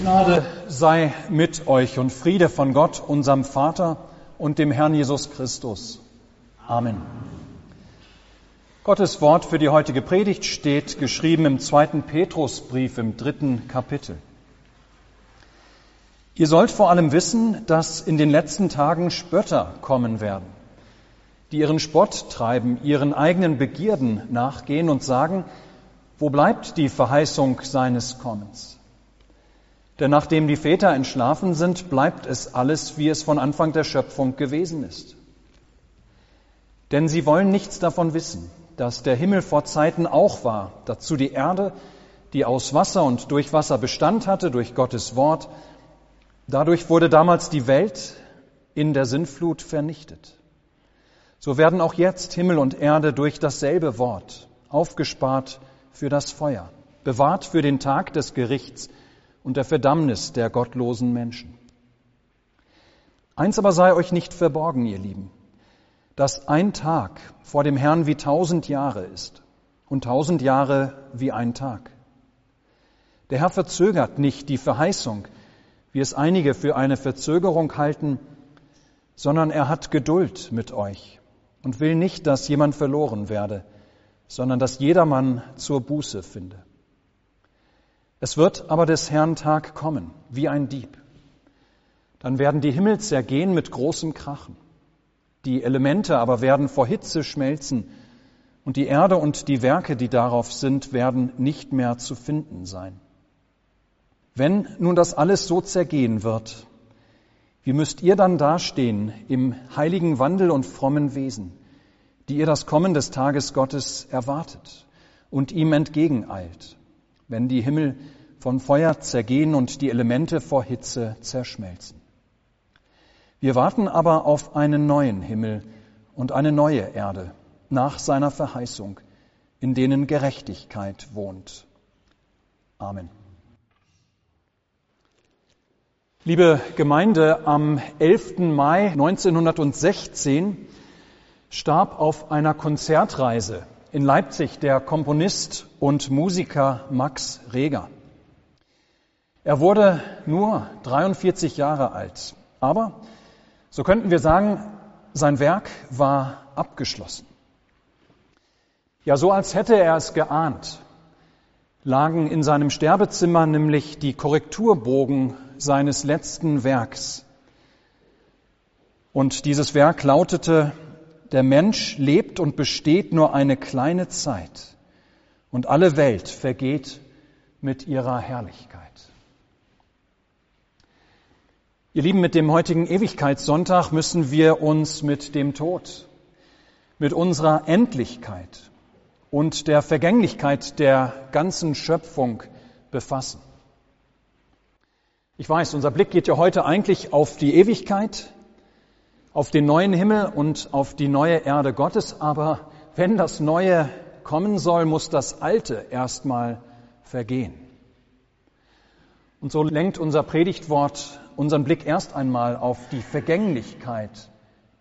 Gnade sei mit euch und Friede von Gott, unserem Vater und dem Herrn Jesus Christus. Amen. Gottes Wort für die heutige Predigt steht geschrieben im zweiten Petrusbrief im dritten Kapitel. Ihr sollt vor allem wissen, dass in den letzten Tagen Spötter kommen werden, die ihren Spott treiben, ihren eigenen Begierden nachgehen und sagen, wo bleibt die Verheißung seines Kommens? Denn nachdem die Väter entschlafen sind, bleibt es alles, wie es von Anfang der Schöpfung gewesen ist. Denn sie wollen nichts davon wissen, dass der Himmel vor Zeiten auch war, dazu die Erde, die aus Wasser und durch Wasser Bestand hatte, durch Gottes Wort. Dadurch wurde damals die Welt in der Sintflut vernichtet. So werden auch jetzt Himmel und Erde durch dasselbe Wort aufgespart für das Feuer, bewahrt für den Tag des Gerichts, und der Verdammnis der gottlosen Menschen. Eins aber sei euch nicht verborgen, ihr Lieben, dass ein Tag vor dem Herrn wie tausend Jahre ist und tausend Jahre wie ein Tag. Der Herr verzögert nicht die Verheißung, wie es einige für eine Verzögerung halten, sondern er hat Geduld mit euch und will nicht, dass jemand verloren werde, sondern dass jedermann zur Buße finde. Es wird aber des Herrn Tag kommen, wie ein Dieb. Dann werden die Himmel zergehen mit großem Krachen. Die Elemente aber werden vor Hitze schmelzen und die Erde und die Werke, die darauf sind, werden nicht mehr zu finden sein. Wenn nun das alles so zergehen wird, wie müsst ihr dann dastehen im heiligen Wandel und frommen Wesen, die ihr das Kommen des Tages Gottes erwartet und ihm entgegeneilt? Wenn die Himmel von Feuer zergehen und die Elemente vor Hitze zerschmelzen. Wir warten aber auf einen neuen Himmel und eine neue Erde nach seiner Verheißung, in denen Gerechtigkeit wohnt. Amen. Liebe Gemeinde, am 11. Mai 1916 starb auf einer Konzertreise in Leipzig der Komponist und Musiker Max Reger. Er wurde nur 43 Jahre alt, aber so könnten wir sagen, sein Werk war abgeschlossen. Ja, so als hätte er es geahnt, lagen in seinem Sterbezimmer nämlich die Korrekturbogen seines letzten Werks. Und dieses Werk lautete der Mensch lebt und besteht nur eine kleine Zeit und alle Welt vergeht mit ihrer Herrlichkeit. Ihr Lieben, mit dem heutigen Ewigkeitssonntag müssen wir uns mit dem Tod, mit unserer Endlichkeit und der Vergänglichkeit der ganzen Schöpfung befassen. Ich weiß, unser Blick geht ja heute eigentlich auf die Ewigkeit, auf den neuen Himmel und auf die neue Erde Gottes, aber wenn das Neue kommen soll, muss das Alte erstmal vergehen. Und so lenkt unser Predigtwort unseren Blick erst einmal auf die Vergänglichkeit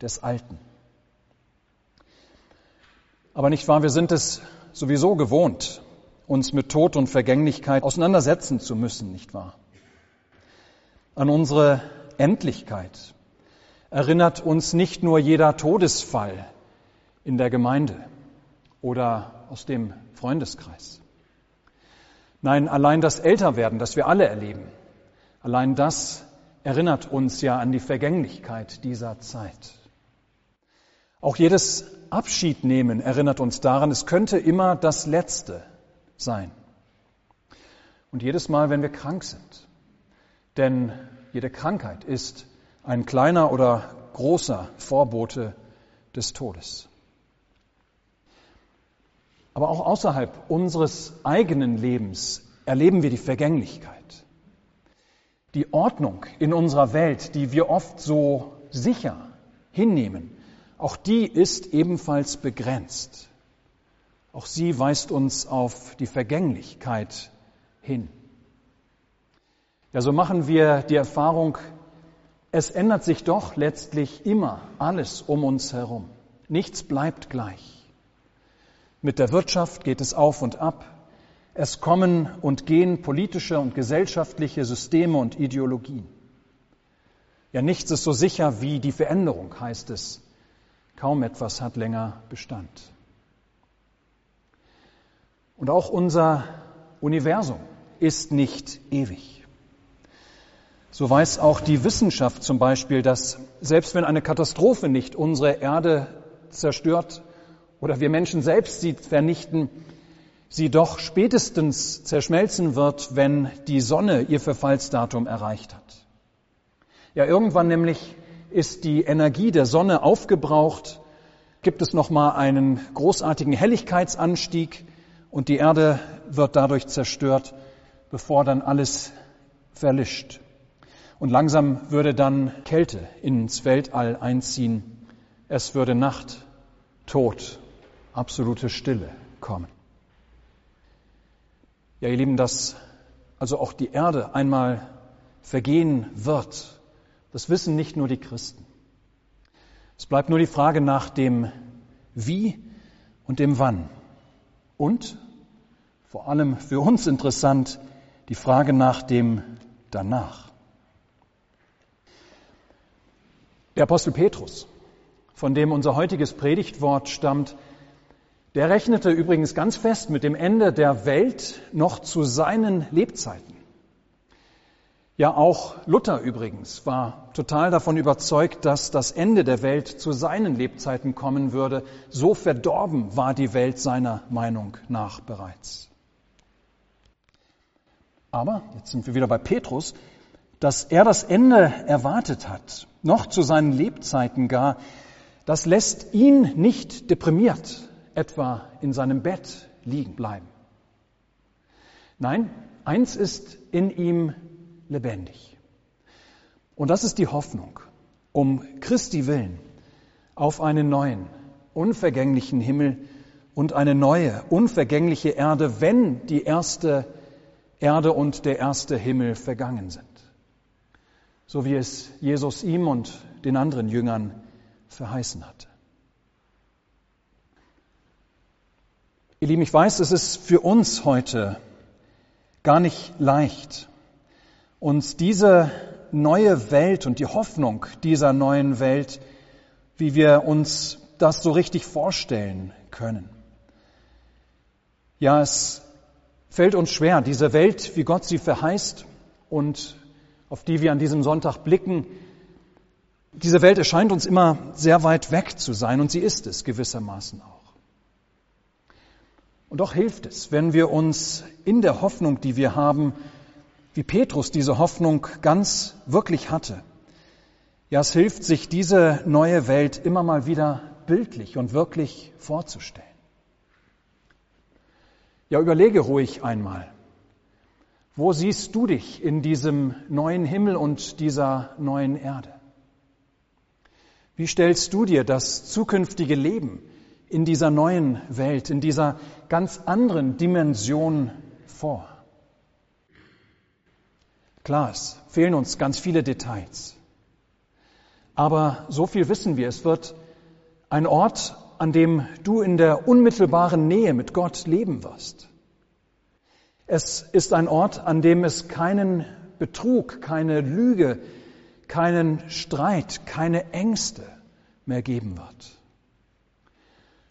des Alten. Aber nicht wahr, wir sind es sowieso gewohnt, uns mit Tod und Vergänglichkeit auseinandersetzen zu müssen, nicht wahr? An unsere Endlichkeit, erinnert uns nicht nur jeder Todesfall in der Gemeinde oder aus dem Freundeskreis. Nein, allein das Älterwerden, das wir alle erleben, allein das erinnert uns ja an die Vergänglichkeit dieser Zeit. Auch jedes Abschiednehmen erinnert uns daran, es könnte immer das Letzte sein. Und jedes Mal, wenn wir krank sind. Denn jede Krankheit ist ein kleiner oder großer Vorbote des Todes. Aber auch außerhalb unseres eigenen Lebens erleben wir die Vergänglichkeit. Die Ordnung in unserer Welt, die wir oft so sicher hinnehmen, auch die ist ebenfalls begrenzt. Auch sie weist uns auf die Vergänglichkeit hin. Ja, so machen wir die Erfahrung, es ändert sich doch letztlich immer alles um uns herum. Nichts bleibt gleich. Mit der Wirtschaft geht es auf und ab. Es kommen und gehen politische und gesellschaftliche Systeme und Ideologien. Ja, nichts ist so sicher wie die Veränderung, heißt es. Kaum etwas hat länger Bestand. Und auch unser Universum ist nicht ewig. So weiß auch die Wissenschaft zum Beispiel, dass selbst wenn eine Katastrophe nicht unsere Erde zerstört oder wir Menschen selbst sie vernichten, sie doch spätestens zerschmelzen wird, wenn die Sonne ihr Verfallsdatum erreicht hat. Ja, irgendwann nämlich ist die Energie der Sonne aufgebraucht, gibt es nochmal einen großartigen Helligkeitsanstieg und die Erde wird dadurch zerstört, bevor dann alles verlischt. Und langsam würde dann Kälte ins Weltall einziehen. Es würde Nacht, Tod, absolute Stille kommen. Ja, ihr Lieben, dass also auch die Erde einmal vergehen wird, das wissen nicht nur die Christen. Es bleibt nur die Frage nach dem Wie und dem Wann. Und vor allem für uns interessant die Frage nach dem Danach. Der Apostel Petrus, von dem unser heutiges Predigtwort stammt, der rechnete übrigens ganz fest mit dem Ende der Welt noch zu seinen Lebzeiten. Ja, auch Luther übrigens war total davon überzeugt, dass das Ende der Welt zu seinen Lebzeiten kommen würde. So verdorben war die Welt seiner Meinung nach bereits. Aber, jetzt sind wir wieder bei Petrus, dass er das Ende erwartet hat, noch zu seinen Lebzeiten gar, das lässt ihn nicht deprimiert etwa in seinem Bett liegen bleiben. Nein, eins ist in ihm lebendig. Und das ist die Hoffnung, um Christi willen, auf einen neuen, unvergänglichen Himmel und eine neue, unvergängliche Erde, wenn die erste Erde und der erste Himmel vergangen sind. So wie es Jesus ihm und den anderen Jüngern verheißen hatte. Ihr Lieben, ich weiß, es ist für uns heute gar nicht leicht, uns diese neue Welt und die Hoffnung dieser neuen Welt, wie wir uns das so richtig vorstellen können. Ja, es fällt uns schwer, diese Welt, wie Gott sie verheißt und auf die wir an diesem Sonntag blicken, diese Welt erscheint uns immer sehr weit weg zu sein und sie ist es gewissermaßen auch. Und doch hilft es, wenn wir uns in der Hoffnung, die wir haben, wie Petrus diese Hoffnung ganz wirklich hatte. Ja, es hilft, sich diese neue Welt immer mal wieder bildlich und wirklich vorzustellen. Ja, überlege ruhig einmal. Wo siehst du dich in diesem neuen Himmel und dieser neuen Erde? Wie stellst du dir das zukünftige Leben in dieser neuen Welt, in dieser ganz anderen Dimension vor. Klar, es fehlen uns ganz viele Details. Aber so viel wissen wir, es wird ein Ort, an dem du in der unmittelbaren Nähe mit Gott leben wirst. Es ist ein Ort, an dem es keinen Betrug, keine Lüge, keinen Streit, keine Ängste mehr geben wird.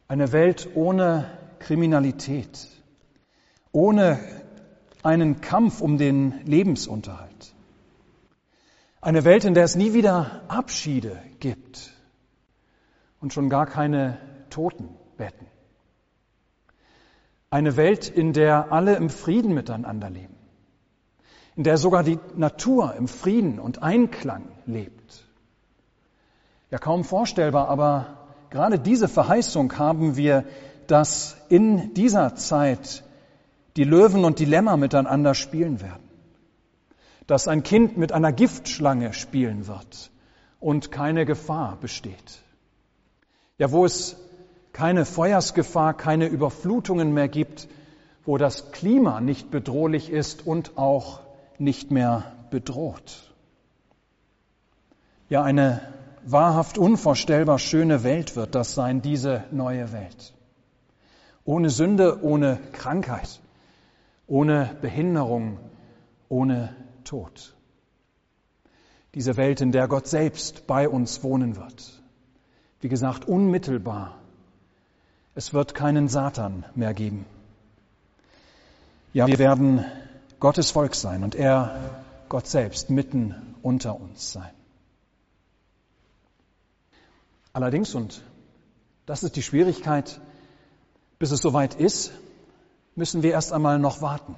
Eine Welt ohne Kriminalität, ohne einen Kampf um den Lebensunterhalt. Eine Welt, in der es nie wieder Abschiede gibt und schon gar keine Totenbetten. Eine Welt, in der alle im Frieden miteinander leben, in der sogar die Natur im Frieden und Einklang lebt. Ja, kaum vorstellbar, aber Gerade diese Verheißung haben wir, dass in dieser Zeit die Löwen und die Lämmer miteinander spielen werden. Dass ein Kind mit einer Giftschlange spielen wird und keine Gefahr besteht. Ja, wo es keine Feuersgefahr, keine Überflutungen mehr gibt, wo das Klima nicht bedrohlich ist und auch nicht mehr bedroht. Ja, eine wahrhaft unvorstellbar schöne Welt wird das sein, diese neue Welt. Ohne Sünde, ohne Krankheit, ohne Behinderung, ohne Tod. Diese Welt, in der Gott selbst bei uns wohnen wird. Wie gesagt, unmittelbar. Es wird keinen Satan mehr geben. Ja, wir werden Gottes Volk sein und er, Gott selbst, mitten unter uns sein. Allerdings, und das ist die Schwierigkeit, bis es soweit ist, müssen wir erst einmal noch warten.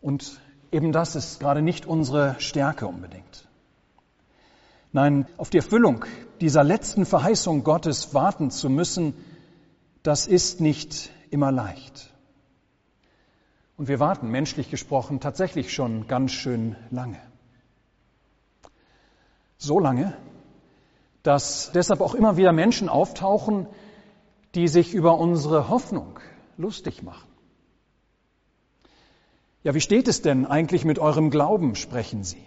Und eben das ist gerade nicht unsere Stärke unbedingt. Nein, auf die Erfüllung dieser letzten Verheißung Gottes warten zu müssen, das ist nicht immer leicht. Und wir warten, menschlich gesprochen, tatsächlich schon ganz schön lange. So lange, dass deshalb auch immer wieder Menschen auftauchen, die sich über unsere Hoffnung lustig machen. Ja, wie steht es denn eigentlich mit eurem Glauben, sprechen sie?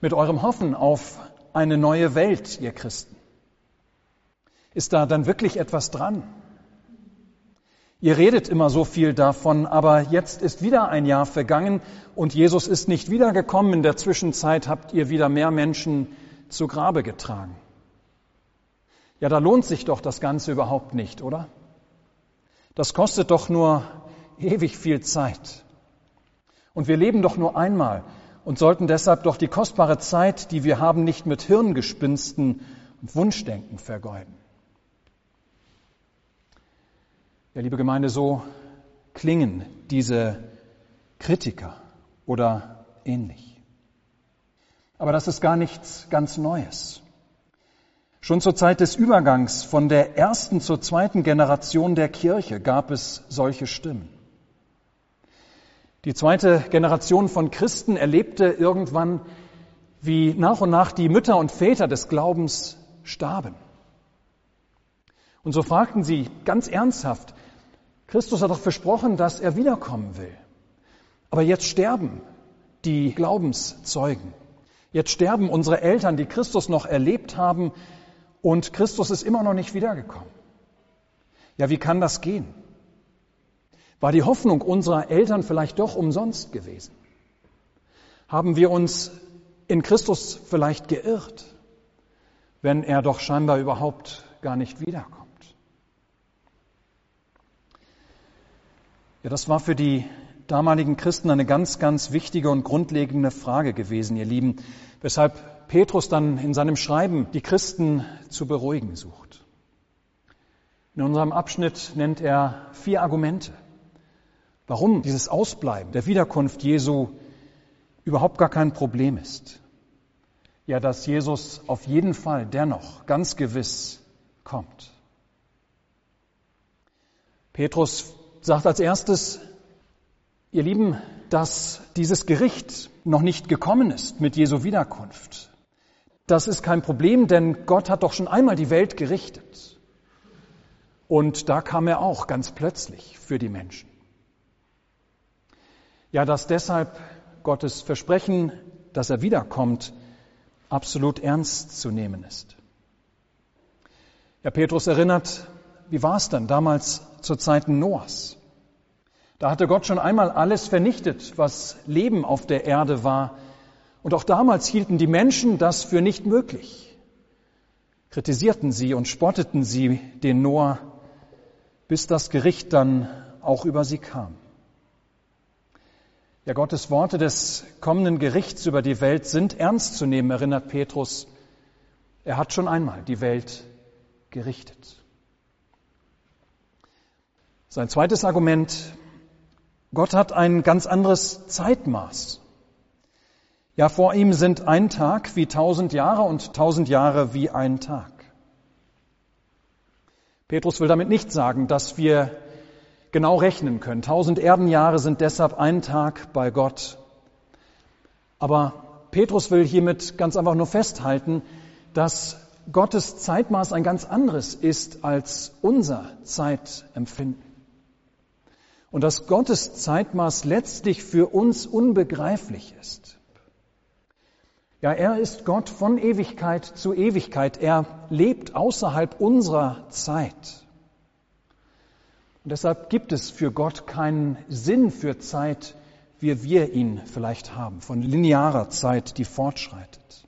Mit eurem Hoffen auf eine neue Welt, ihr Christen? Ist da dann wirklich etwas dran? Ihr redet immer so viel davon, aber jetzt ist wieder ein Jahr vergangen und Jesus ist nicht wiedergekommen. In der Zwischenzeit habt ihr wieder mehr Menschen zu Grabe getragen. Ja, da lohnt sich doch das Ganze überhaupt nicht, oder? Das kostet doch nur ewig viel Zeit. Und wir leben doch nur einmal und sollten deshalb doch die kostbare Zeit, die wir haben, nicht mit Hirngespinsten und Wunschdenken vergeuden. Ja, liebe Gemeinde, so klingen diese Kritiker oder ähnlich. Aber das ist gar nichts ganz Neues. Schon zur Zeit des Übergangs von der ersten zur zweiten Generation der Kirche gab es solche Stimmen. Die zweite Generation von Christen erlebte irgendwann, wie nach und nach die Mütter und Väter des Glaubens starben. Und so fragten sie ganz ernsthaft, Christus hat doch versprochen, dass er wiederkommen will. Aber jetzt sterben die Glaubenszeugen. Jetzt sterben unsere Eltern, die Christus noch erlebt haben, und Christus ist immer noch nicht wiedergekommen. Ja, wie kann das gehen? War die Hoffnung unserer Eltern vielleicht doch umsonst gewesen? Haben wir uns in Christus vielleicht geirrt, wenn er doch scheinbar überhaupt gar nicht wiederkommt? Ja, das war für die damaligen Christen eine ganz, ganz wichtige und grundlegende Frage gewesen, ihr Lieben, weshalb Petrus dann in seinem Schreiben die Christen zu beruhigen sucht. In unserem Abschnitt nennt er vier Argumente, warum dieses Ausbleiben der Wiederkunft Jesu überhaupt gar kein Problem ist. Ja, dass Jesus auf jeden Fall dennoch ganz gewiss kommt. Petrus sagt als erstes, ihr Lieben, dass dieses Gericht noch nicht gekommen ist mit Jesu Wiederkunft. Das ist kein Problem, denn Gott hat doch schon einmal die Welt gerichtet. Und da kam er auch ganz plötzlich für die Menschen. Ja, dass deshalb Gottes Versprechen, dass er wiederkommt, absolut ernst zu nehmen ist. Ja, Petrus erinnert, wie war es dann damals zur Zeiten Noahs? Da hatte Gott schon einmal alles vernichtet, was Leben auf der Erde war. Und auch damals hielten die Menschen das für nicht möglich. Kritisierten sie und spotteten sie den Noah, bis das Gericht dann auch über sie kam. Ja, Gottes Worte des kommenden Gerichts über die Welt sind ernst zu nehmen, erinnert Petrus. Er hat schon einmal die Welt gerichtet. Sein zweites Argument, Gott hat ein ganz anderes Zeitmaß. Ja, vor ihm sind ein Tag wie tausend Jahre und tausend Jahre wie ein Tag. Petrus will damit nicht sagen, dass wir genau rechnen können. Tausend Erdenjahre sind deshalb ein Tag bei Gott. Aber Petrus will hiermit ganz einfach nur festhalten, dass Gottes Zeitmaß ein ganz anderes ist als unser Zeitempfinden und dass Gottes Zeitmaß letztlich für uns unbegreiflich ist. Ja, er ist Gott von Ewigkeit zu Ewigkeit. Er lebt außerhalb unserer Zeit. Und deshalb gibt es für Gott keinen Sinn für Zeit, wie wir ihn vielleicht haben, von linearer Zeit, die fortschreitet.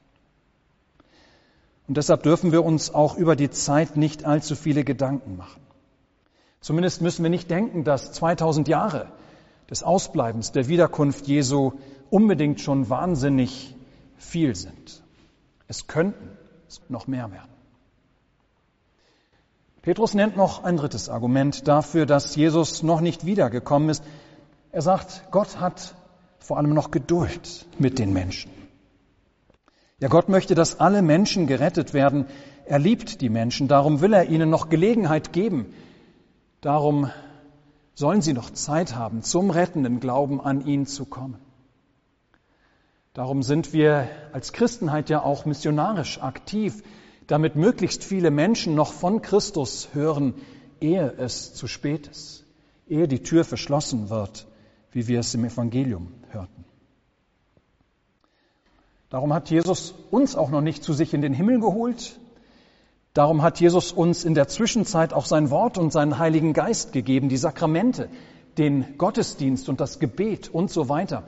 Und deshalb dürfen wir uns auch über die Zeit nicht allzu viele Gedanken machen. Zumindest müssen wir nicht denken, dass 2000 Jahre des Ausbleibens der Wiederkunft Jesu unbedingt schon wahnsinnig viel sind. Es könnten noch mehr werden. Petrus nennt noch ein drittes Argument dafür, dass Jesus noch nicht wiedergekommen ist. Er sagt, Gott hat vor allem noch Geduld mit den Menschen. Ja, Gott möchte, dass alle Menschen gerettet werden. Er liebt die Menschen, darum will er ihnen noch Gelegenheit geben. Darum sollen sie noch Zeit haben, zum rettenden Glauben an ihn zu kommen. Darum sind wir als Christenheit ja auch missionarisch aktiv, damit möglichst viele Menschen noch von Christus hören, ehe es zu spät ist, ehe die Tür verschlossen wird, wie wir es im Evangelium hörten. Darum hat Jesus uns auch noch nicht zu sich in den Himmel geholt. Darum hat Jesus uns in der Zwischenzeit auch sein Wort und seinen Heiligen Geist gegeben, die Sakramente, den Gottesdienst und das Gebet und so weiter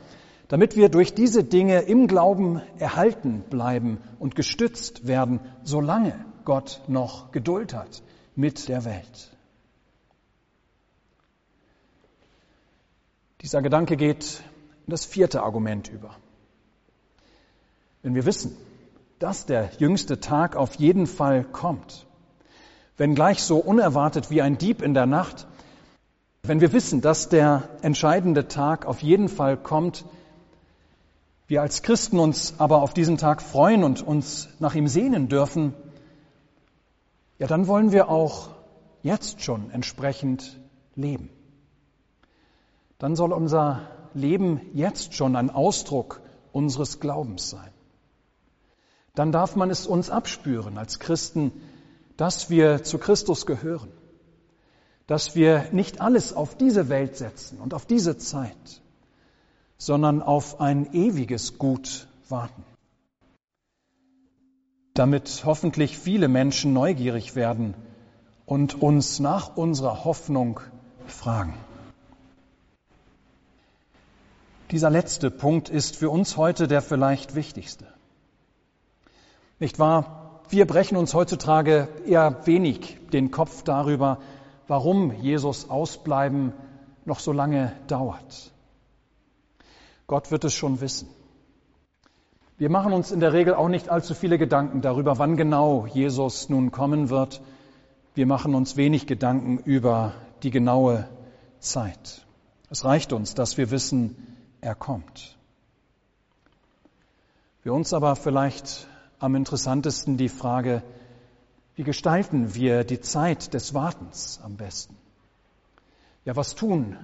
damit wir durch diese Dinge im Glauben erhalten bleiben und gestützt werden, solange Gott noch Geduld hat mit der Welt. Dieser Gedanke geht in das vierte Argument über. Wenn wir wissen, dass der jüngste Tag auf jeden Fall kommt, wenn gleich so unerwartet wie ein Dieb in der Nacht, wenn wir wissen, dass der entscheidende Tag auf jeden Fall kommt, wir als Christen uns aber auf diesen Tag freuen und uns nach ihm sehnen dürfen, ja, dann wollen wir auch jetzt schon entsprechend leben. Dann soll unser Leben jetzt schon ein Ausdruck unseres Glaubens sein. Dann darf man es uns abspüren als Christen, dass wir zu Christus gehören, dass wir nicht alles auf diese Welt setzen und auf diese Zeit, sondern auf ein ewiges Gut warten. Damit hoffentlich viele Menschen neugierig werden und uns nach unserer Hoffnung fragen. Dieser letzte Punkt ist für uns heute der vielleicht wichtigste. Nicht wahr? Wir brechen uns heutzutage eher wenig den Kopf darüber, warum Jesus Ausbleiben noch so lange dauert. Gott wird es schon wissen. Wir machen uns in der Regel auch nicht allzu viele Gedanken darüber, wann genau Jesus nun kommen wird. Wir machen uns wenig Gedanken über die genaue Zeit. Es reicht uns, dass wir wissen, er kommt. Für uns aber vielleicht am interessantesten die Frage, wie gestalten wir die Zeit des Wartens am besten? Ja, was tun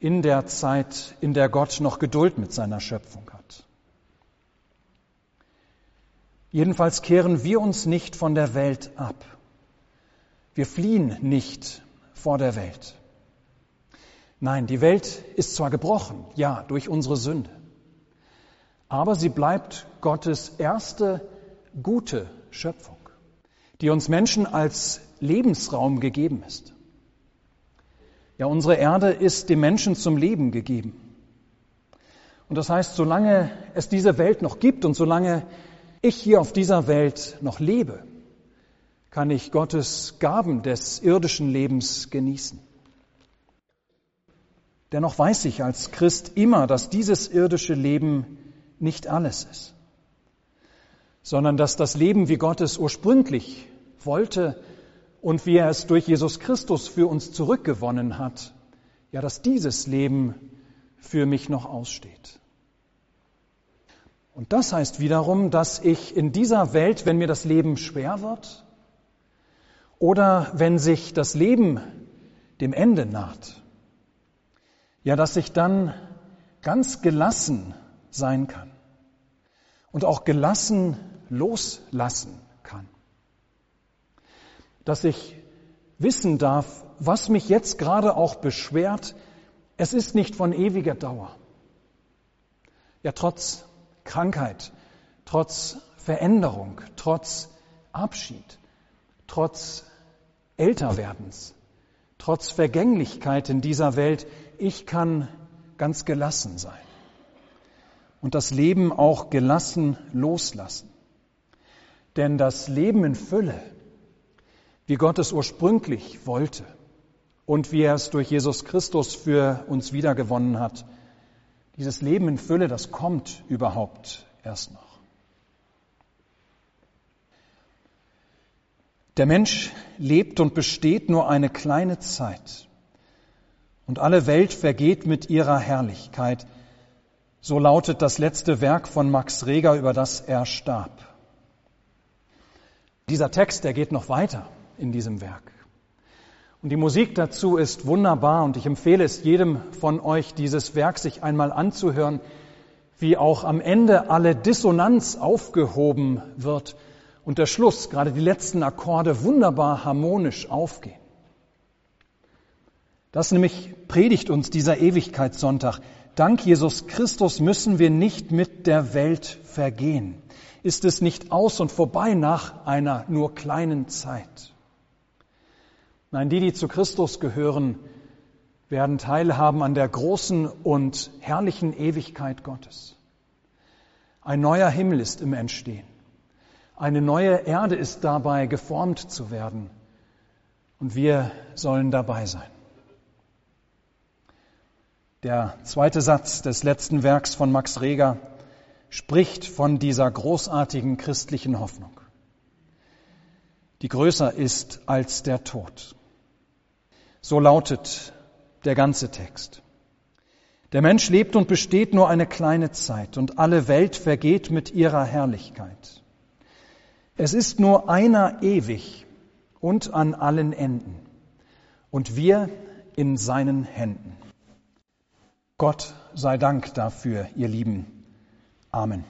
in der Zeit, in der Gott noch Geduld mit seiner Schöpfung hat. Jedenfalls kehren wir uns nicht von der Welt ab. Wir fliehen nicht vor der Welt. Nein, die Welt ist zwar gebrochen, ja, durch unsere Sünde, aber sie bleibt Gottes erste gute Schöpfung, die uns Menschen als Lebensraum gegeben ist. Ja, unsere Erde ist dem Menschen zum Leben gegeben. Und das heißt, solange es diese Welt noch gibt und solange ich hier auf dieser Welt noch lebe, kann ich Gottes Gaben des irdischen Lebens genießen. Dennoch weiß ich als Christ immer, dass dieses irdische Leben nicht alles ist, sondern dass das Leben, wie Gott es ursprünglich wollte, und wie er es durch Jesus Christus für uns zurückgewonnen hat, ja, dass dieses Leben für mich noch aussteht. Und das heißt wiederum, dass ich in dieser Welt, wenn mir das Leben schwer wird oder wenn sich das Leben dem Ende naht, ja, dass ich dann ganz gelassen sein kann und auch gelassen loslassen dass ich wissen darf, was mich jetzt gerade auch beschwert, es ist nicht von ewiger Dauer. Ja, trotz Krankheit, trotz Veränderung, trotz Abschied, trotz Älterwerdens, trotz Vergänglichkeit in dieser Welt, ich kann ganz gelassen sein und das Leben auch gelassen loslassen. Denn das Leben in Fülle, wie Gott es ursprünglich wollte und wie er es durch Jesus Christus für uns wiedergewonnen hat, dieses Leben in Fülle, das kommt überhaupt erst noch. Der Mensch lebt und besteht nur eine kleine Zeit und alle Welt vergeht mit ihrer Herrlichkeit. So lautet das letzte Werk von Max Reger, über das er starb. Dieser Text, der geht noch weiter in diesem Werk. Und die Musik dazu ist wunderbar und ich empfehle es jedem von euch, dieses Werk sich einmal anzuhören, wie auch am Ende alle Dissonanz aufgehoben wird und der Schluss, gerade die letzten Akkorde, wunderbar harmonisch aufgehen. Das nämlich predigt uns dieser Ewigkeitssonntag. Dank Jesus Christus müssen wir nicht mit der Welt vergehen. Ist es nicht aus und vorbei nach einer nur kleinen Zeit. Nein, die, die zu Christus gehören, werden teilhaben an der großen und herrlichen Ewigkeit Gottes. Ein neuer Himmel ist im Entstehen. Eine neue Erde ist dabei geformt zu werden. Und wir sollen dabei sein. Der zweite Satz des letzten Werks von Max Reger spricht von dieser großartigen christlichen Hoffnung, die größer ist als der Tod. So lautet der ganze Text. Der Mensch lebt und besteht nur eine kleine Zeit und alle Welt vergeht mit ihrer Herrlichkeit. Es ist nur einer ewig und an allen Enden und wir in seinen Händen. Gott sei Dank dafür, ihr Lieben. Amen.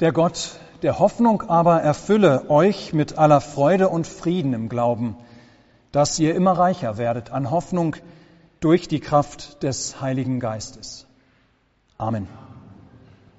Der Gott der Hoffnung aber erfülle euch mit aller Freude und Frieden im Glauben dass ihr immer reicher werdet an Hoffnung durch die Kraft des Heiligen Geistes. Amen.